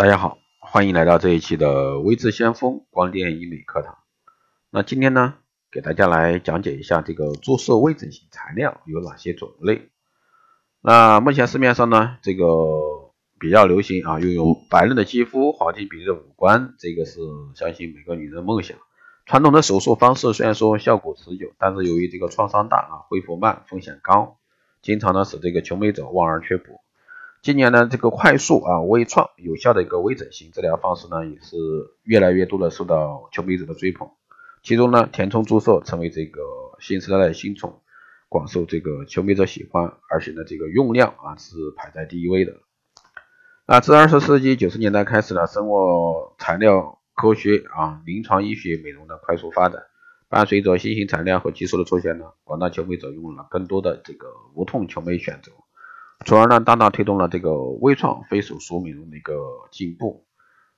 大家好，欢迎来到这一期的微智先锋光电医美课堂。那今天呢，给大家来讲解一下这个注射微整形材料有哪些种类。那目前市面上呢，这个比较流行啊，拥有白嫩的肌肤、黄金比例的五官，这个是相信每个女人的梦想。传统的手术方式虽然说效果持久，但是由于这个创伤大啊，恢复慢，风险高，经常呢使这个求美者望而却步。今年呢，这个快速啊微创有效的一个微整形治疗方式呢，也是越来越多的受到求美者的追捧。其中呢，填充注射成为这个新时代的新宠，广受这个求美者喜欢，而且呢，这个用量啊是排在第一位的。那自二十世纪九十年代开始呢，生物材料科学啊、临床医学美容的快速发展，伴随着新型材料和技术的出现呢，广大求美者拥有了更多的这个无痛求美选择。从而呢，大大推动了这个微创非手术美容的一个进步。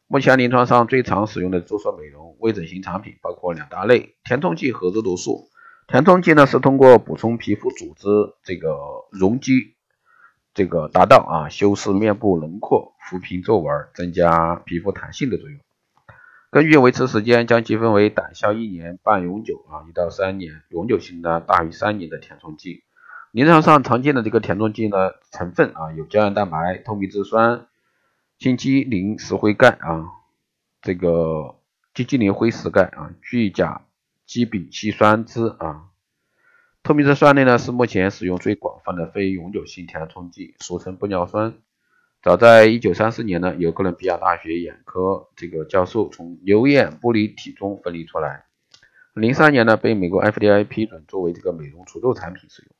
目前临床上最常使用的注射美容微整形产品包括两大类：填充剂和肉毒素。填充剂呢是通过补充皮肤组织这个容积，这个达到啊修饰面部轮廓、抚平皱纹、增加皮肤弹性的作用。根据维持时间，将其分为短效一年半永久啊一到三年，永久性的大于三年的填充剂。临床上常见的这个填充剂呢，成分啊有胶原蛋白、透明质酸、金鸡磷石灰钙啊，这个金鸡磷灰石钙啊，聚甲基丙烯酸酯啊。透明质酸类呢是目前使用最广泛的非永久性填充剂，俗称玻尿酸。早在1934年呢，由哥伦比亚大学眼科这个教授从牛眼玻璃体中分离出来，03年呢被美国 FDA 批准作为这个美容除皱产品使用。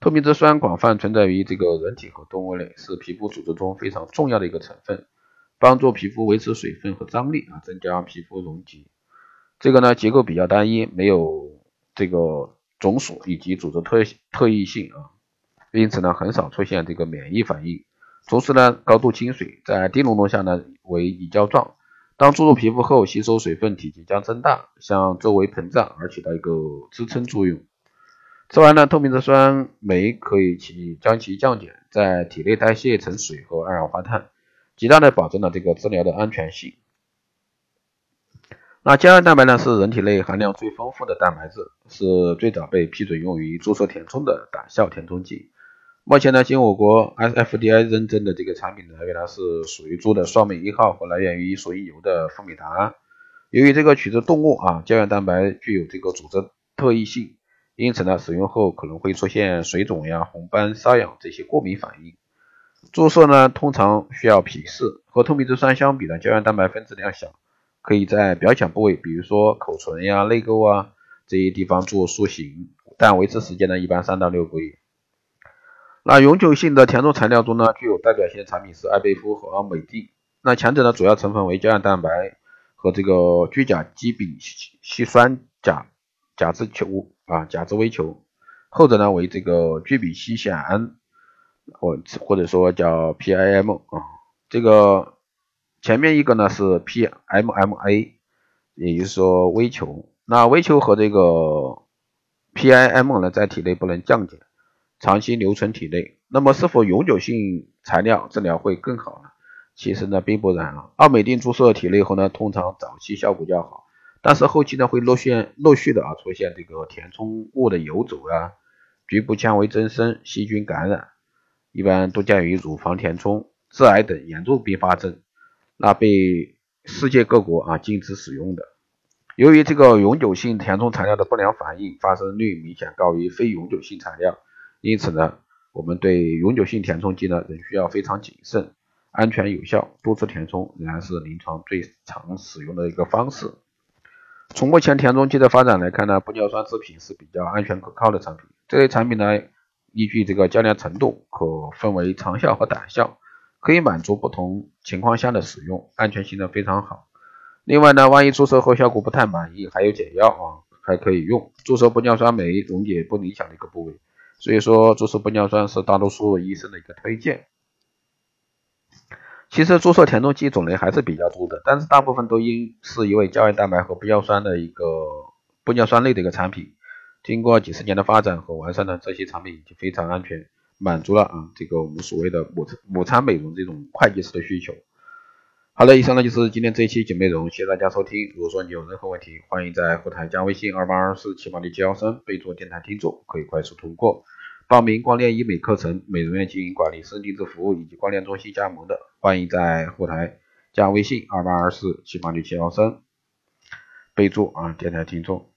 透明质酸广泛存在于这个人体和动物类，是皮肤组织中非常重要的一个成分，帮助皮肤维持水分和张力啊，增加皮肤容积。这个呢结构比较单一，没有这个种属以及组织特特异性啊，因此呢很少出现这个免疫反应。同时呢高度亲水，在低浓度下呢为乙胶状，当注入皮肤后吸收水分，体积将增大，向周围膨胀而起到一个支撑作用。此外呢，透明质酸酶可以起将其降解，在体内代谢成水和二氧化碳，极大的保证了这个治疗的安全性。那胶原蛋白呢，是人体内含量最丰富的蛋白质，是最早被批准用于注射填充的短效填充剂。目前呢，经我国 SFDI 认证的这个产品呢，原来是属于猪的双美一号和来源于索伊牛的富美达。由于这个取自动物啊胶原蛋白具有这个组织特异性。因此呢，使用后可能会出现水肿呀、红斑、瘙痒这些过敏反应。注射呢，通常需要皮试，和透明质酸相比呢，胶原蛋白分子量小，可以在表浅部位，比如说口唇呀、泪沟啊这些地方做塑形，但维持时间呢，一般三到六个月。那永久性的填充材料中呢，具有代表性的产品是艾贝夫和美蒂。那前者的，主要成分为胶原蛋白和这个聚甲基丙烯酸甲甲质球。啊，甲质微球，后者呢为这个聚丙烯酰胺或或者说叫 PIM 啊，这个前面一个呢是 PMMA，也就是说微球。那微球和这个 PIM 呢在体内不能降解，长期留存体内，那么是否永久性材料治疗会更好呢？其实呢并不然啊，奥美定注射体内后呢，通常早期效果较好。但是后期呢会陆续陆续的啊出现这个填充物的游走啊，局部纤维增生、细菌感染，一般多见于乳房填充、致癌等严重并发症，那被世界各国啊禁止使用的。由于这个永久性填充材料的不良反应发生率明显高于非永久性材料，因此呢，我们对永久性填充剂呢仍需要非常谨慎，安全有效，多次填充仍然是临床最常使用的一个方式。从目前填充剂的发展来看呢，玻尿酸制品是比较安全可靠的产品。这类产品呢，依据这个胶粘程度，可分为长效和短效，可以满足不同情况下的使用，安全性呢非常好。另外呢，万一注射后效果不太满意，还有解药啊，还可以用。注射玻尿酸酶溶解不理想的一个部位，所以说注射玻尿酸是大多数医生的一个推荐。其实注射填充剂种类还是比较多的，但是大部分都因是一位胶原蛋白和玻尿酸的一个玻尿酸类的一个产品。经过几十年的发展和完善呢，这些产品已经非常安全，满足了啊这个我们所谓的母母餐美容这种会计师的需求。好的，以上呢就是今天这一期节目内容，谢谢大家收听。如果说你有任何问题，欢迎在后台加微信二八二四七八零七幺三，备注电台听众，可以快速通过。报名光电医美课程、美容院经营管理、私人定制服务以及光电中心加盟的，欢迎在后台加微信二八二四七八六七幺三，备注啊电台听众。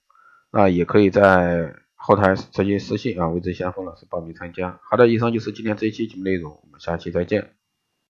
那也可以在后台直接私信啊，未知先锋老师报名参加。好的，以上就是今天这一期节目内容，我们下期再见。